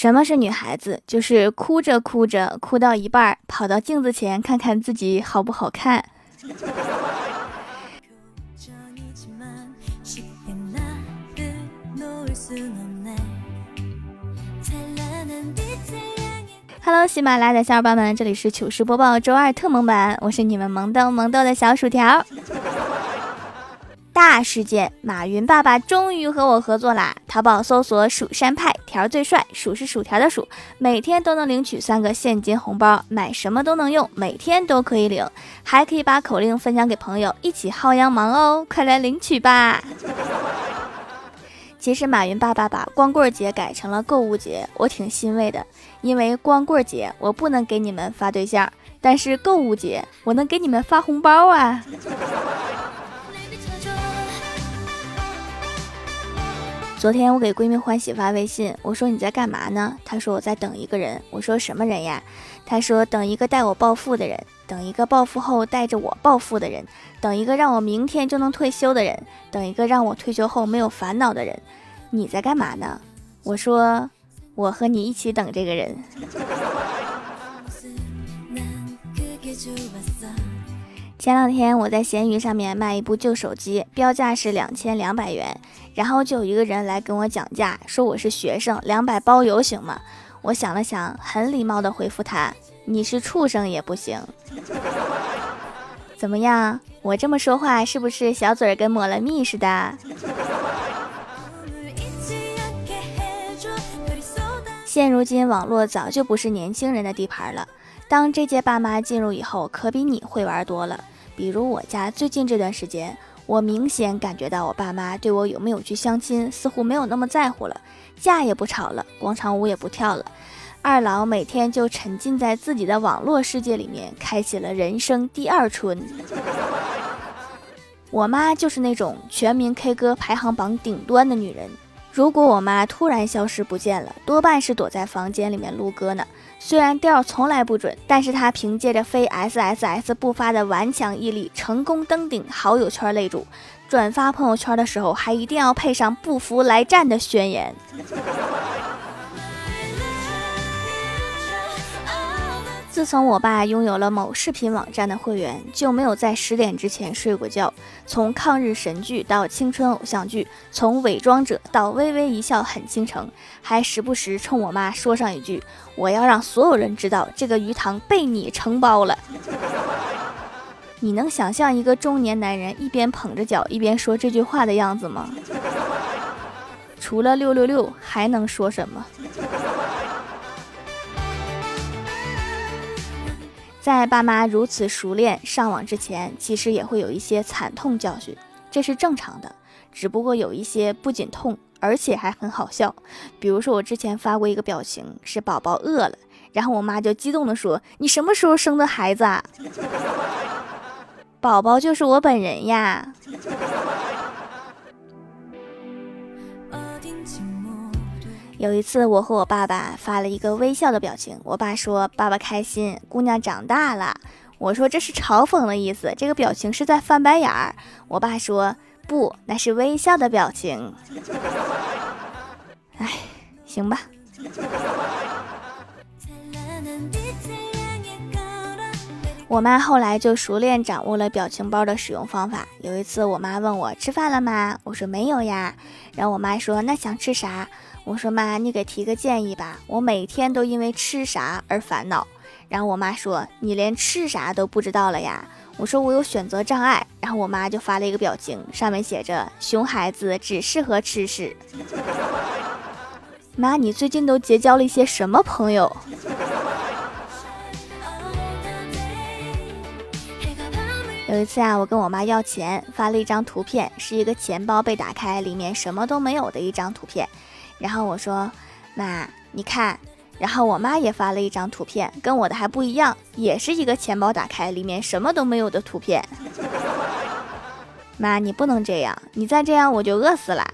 什么是女孩子？就是哭着哭着，哭到一半，跑到镜子前看看自己好不好看。Hello，喜马拉雅的小伙伴们，这里是糗事播报周二特萌版，我是你们萌豆萌豆的小薯条。大事件，马云爸爸终于和我合作啦！淘宝搜索“蜀山派条最帅”，数是薯条的数，每天都能领取三个现金红包，买什么都能用，每天都可以领，还可以把口令分享给朋友，一起薅羊毛哦！快来领取吧！其实马云爸爸把光棍节改成了购物节，我挺欣慰的，因为光棍节我不能给你们发对象，但是购物节我能给你们发红包啊！昨天我给闺蜜欢喜发微信，我说你在干嘛呢？她说我在等一个人。我说什么人呀？她说等一个带我暴富的人，等一个暴富后带着我暴富的人，等一个让我明天就能退休的人，等一个让我退休后没有烦恼的人。你在干嘛呢？我说我和你一起等这个人。前两天我在闲鱼上面卖一部旧手机，标价是两千两百元。然后就有一个人来跟我讲价，说我是学生，两百包邮行吗？我想了想，很礼貌的回复他：“你是畜生也不行。”怎么样？我这么说话是不是小嘴儿跟抹了蜜似的？现如今网络早就不是年轻人的地盘了。当这届爸妈进入以后，可比你会玩多了。比如我家最近这段时间。我明显感觉到我爸妈对我有没有去相亲似乎没有那么在乎了，架也不吵了，广场舞也不跳了，二老每天就沉浸在自己的网络世界里面，开启了人生第二春。我妈就是那种全民 K 歌排行榜顶端的女人。如果我妈突然消失不见了，多半是躲在房间里面录歌呢。虽然调从来不准，但是她凭借着非 S S S 不发的顽强毅力，成功登顶好友圈擂主。转发朋友圈的时候，还一定要配上“不服来战”的宣言。自从我爸拥有了某视频网站的会员，就没有在十点之前睡过觉。从抗日神剧到青春偶像剧，从伪装者到微微一笑很倾城，还时不时冲我妈说上一句：“我要让所有人知道，这个鱼塘被你承包了。”你能想象一个中年男人一边捧着脚一边说这句话的样子吗？除了六六六，还能说什么？在爸妈如此熟练上网之前，其实也会有一些惨痛教训，这是正常的。只不过有一些不仅痛，而且还很好笑。比如说，我之前发过一个表情，是宝宝饿了，然后我妈就激动地说：“你什么时候生的孩子？”啊？”宝宝就是我本人呀。有一次，我和我爸爸发了一个微笑的表情。我爸说：“爸爸开心，姑娘长大了。”我说：“这是嘲讽的意思，这个表情是在翻白眼儿。”我爸说：“不，那是微笑的表情。”哎，行吧。我妈后来就熟练掌握了表情包的使用方法。有一次，我妈问我吃饭了吗？我说没有呀。然后我妈说：“那想吃啥？”我说妈，你给提个建议吧，我每天都因为吃啥而烦恼。然后我妈说，你连吃啥都不知道了呀？我说我有选择障碍。然后我妈就发了一个表情，上面写着熊孩子只适合吃屎。妈，你最近都结交了一些什么朋友？有一次啊，我跟我妈要钱，发了一张图片，是一个钱包被打开，里面什么都没有的一张图片。然后我说：“妈，你看。”然后我妈也发了一张图片，跟我的还不一样，也是一个钱包打开，里面什么都没有的图片。妈，你不能这样，你再这样我就饿死了。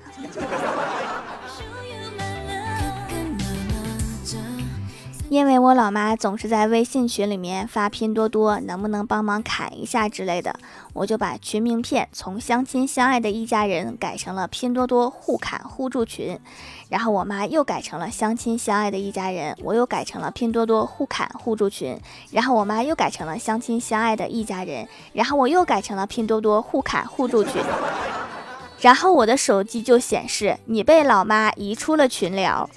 因为我老妈总是在微信群里面发拼多多，能不能帮忙砍一下之类的，我就把群名片从相亲相爱的一家人改成了拼多多互砍互助群，然后我妈又改成了相亲相爱的一家人，我又改成了拼多多互砍互助群，然后我妈又改成了相亲相爱的一家人，然后我又改成了拼多多互砍互助群，然后我的手机就显示你被老妈移出了群聊。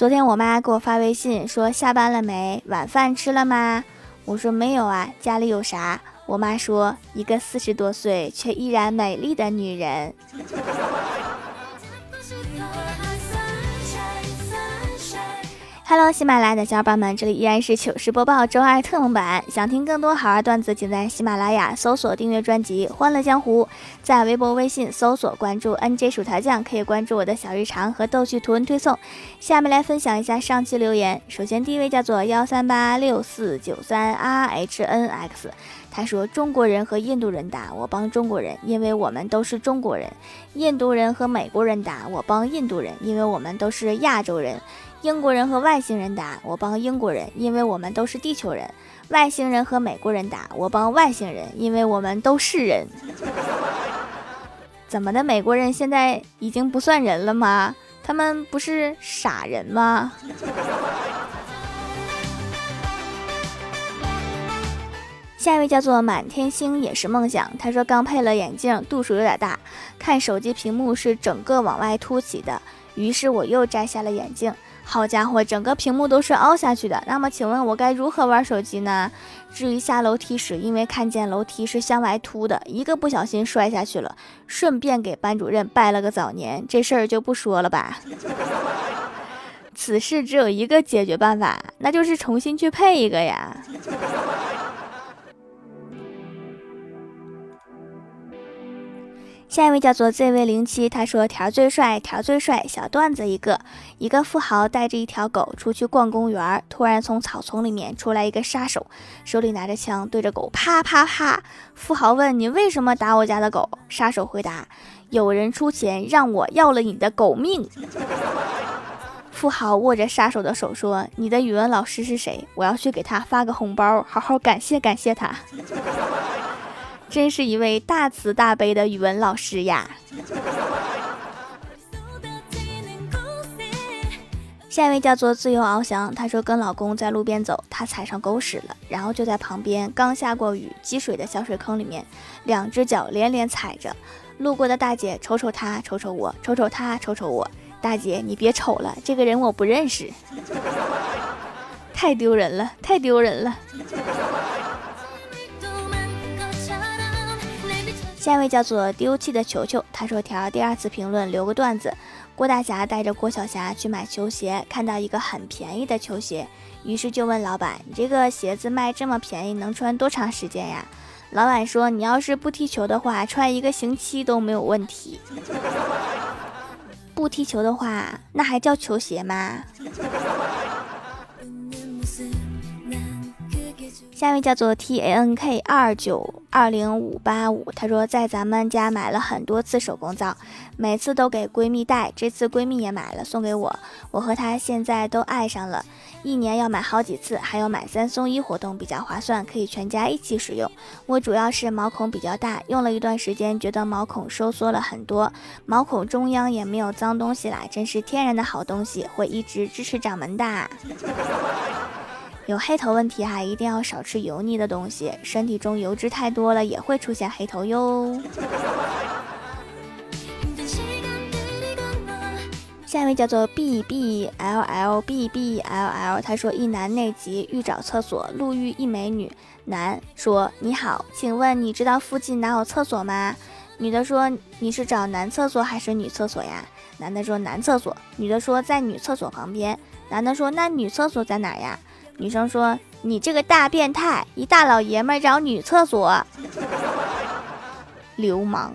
昨天我妈给我发微信说下班了没，晚饭吃了吗？我说没有啊，家里有啥？我妈说一个四十多岁却依然美丽的女人。Hello，喜马拉雅的小伙伴们，这里依然是糗事播报周二特蒙版。想听更多好玩段子，请在喜马拉雅搜索订阅专辑《欢乐江湖》。在微博、微信搜索关注 NJ 薯条酱，可以关注我的小日常和逗趣图文推送。下面来分享一下上期留言。首先，第一位叫做幺三八六四九三 RHNX，他说：“中国人和印度人打，我帮中国人，因为我们都是中国人；印度人和美国人打，我帮印度人，因为我们都是亚洲人。”英国人和外星人打，我帮英国人，因为我们都是地球人；外星人和美国人打，我帮外星人，因为我们都是人。怎么的？美国人现在已经不算人了吗？他们不是傻人吗？下一位叫做满天星也是梦想，他说刚配了眼镜，度数有点大，看手机屏幕是整个往外凸起的，于是我又摘下了眼镜。好家伙，整个屏幕都是凹下去的。那么，请问我该如何玩手机呢？至于下楼梯时，因为看见楼梯是向外凸的，一个不小心摔下去了，顺便给班主任拜了个早年。这事儿就不说了吧。此事只有一个解决办法，那就是重新去配一个呀。下一位叫做 ZV 零七，他说条最帅，条最帅。小段子一个，一个富豪带着一条狗出去逛公园，突然从草丛里面出来一个杀手，手里拿着枪对着狗啪啪啪。富豪问你为什么打我家的狗？杀手回答有人出钱让我要了你的狗命。富豪握着杀手的手说你的语文老师是谁？我要去给他发个红包，好好感谢感谢他。真是一位大慈大悲的语文老师呀！下一位叫做自由翱翔，她说跟老公在路边走，她踩上狗屎了，然后就在旁边刚下过雨积水的小水坑里面，两只脚连连踩着。路过的大姐瞅瞅她，瞅瞅我，瞅瞅她，瞅瞅我。大姐你别瞅了，这个人我不认识，太丢人了，太丢人了。下一位叫做丢弃的球球，他说：“条第二次评论留个段子。郭大侠带着郭小霞去买球鞋，看到一个很便宜的球鞋，于是就问老板：‘你这个鞋子卖这么便宜，能穿多长时间呀？’老板说：‘你要是不踢球的话，穿一个星期都没有问题。不踢球的话，那还叫球鞋吗？’”下一位叫做 T A N K 二九二零五八五，他说在咱们家买了很多次手工皂，每次都给闺蜜带，这次闺蜜也买了送给我，我和她现在都爱上了，一年要买好几次，还有买三送一活动比较划算，可以全家一起使用。我主要是毛孔比较大，用了一段时间，觉得毛孔收缩了很多，毛孔中央也没有脏东西啦，真是天然的好东西，会一直支持掌门的。有黑头问题哈，一定要少吃油腻的东西，身体中油脂太多了也会出现黑头哟。下一位叫做 B B L L B B L L，他说一男内急欲找厕所，路遇一美女，男说你好，请问你知道附近哪有厕所吗？女的说你是找男厕所还是女厕所呀？男的说男厕所，女的说在女厕所旁边，男的说那女厕所在哪呀？女生说：“你这个大变态，一大老爷们儿找女厕所，流氓。”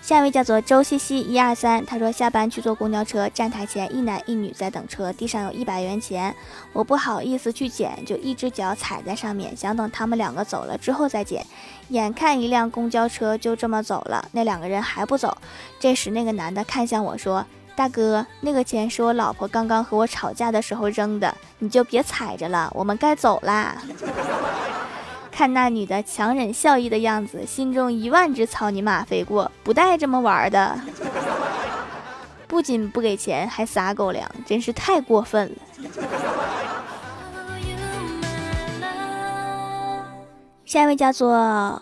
下一位叫做周西西一二三，他说下班去坐公交车，站台前一男一女在等车，地上有一百元钱，我不好意思去捡，就一只脚踩在上面，想等他们两个走了之后再捡。眼看一辆公交车就这么走了，那两个人还不走，这时那个男的看向我说：“大哥，那个钱是我老婆刚刚和我吵架的时候扔的，你就别踩着了，我们该走啦。”看那女的强忍笑意的样子，心中一万只草泥马飞过，不带这么玩的。不仅不给钱，还撒狗粮，真是太过分了。下一位叫做。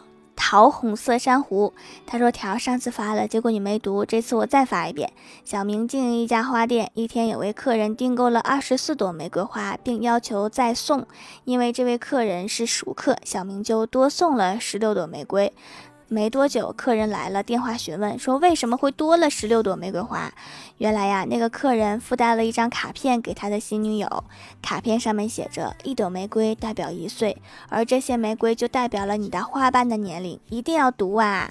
桃红色珊瑚，他说条上次发了，结果你没读，这次我再发一遍。小明经营一家花店，一天有位客人订购了二十四朵玫瑰花，并要求再送，因为这位客人是熟客，小明就多送了十六朵玫瑰。没多久，客人来了，电话询问说为什么会多了十六朵玫瑰花。原来呀，那个客人附带了一张卡片给他的新女友，卡片上面写着一朵玫瑰代表一岁，而这些玫瑰就代表了你的花瓣的年龄，一定要读啊！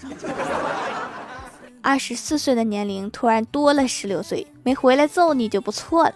二十四岁的年龄突然多了十六岁，没回来揍你就不错了。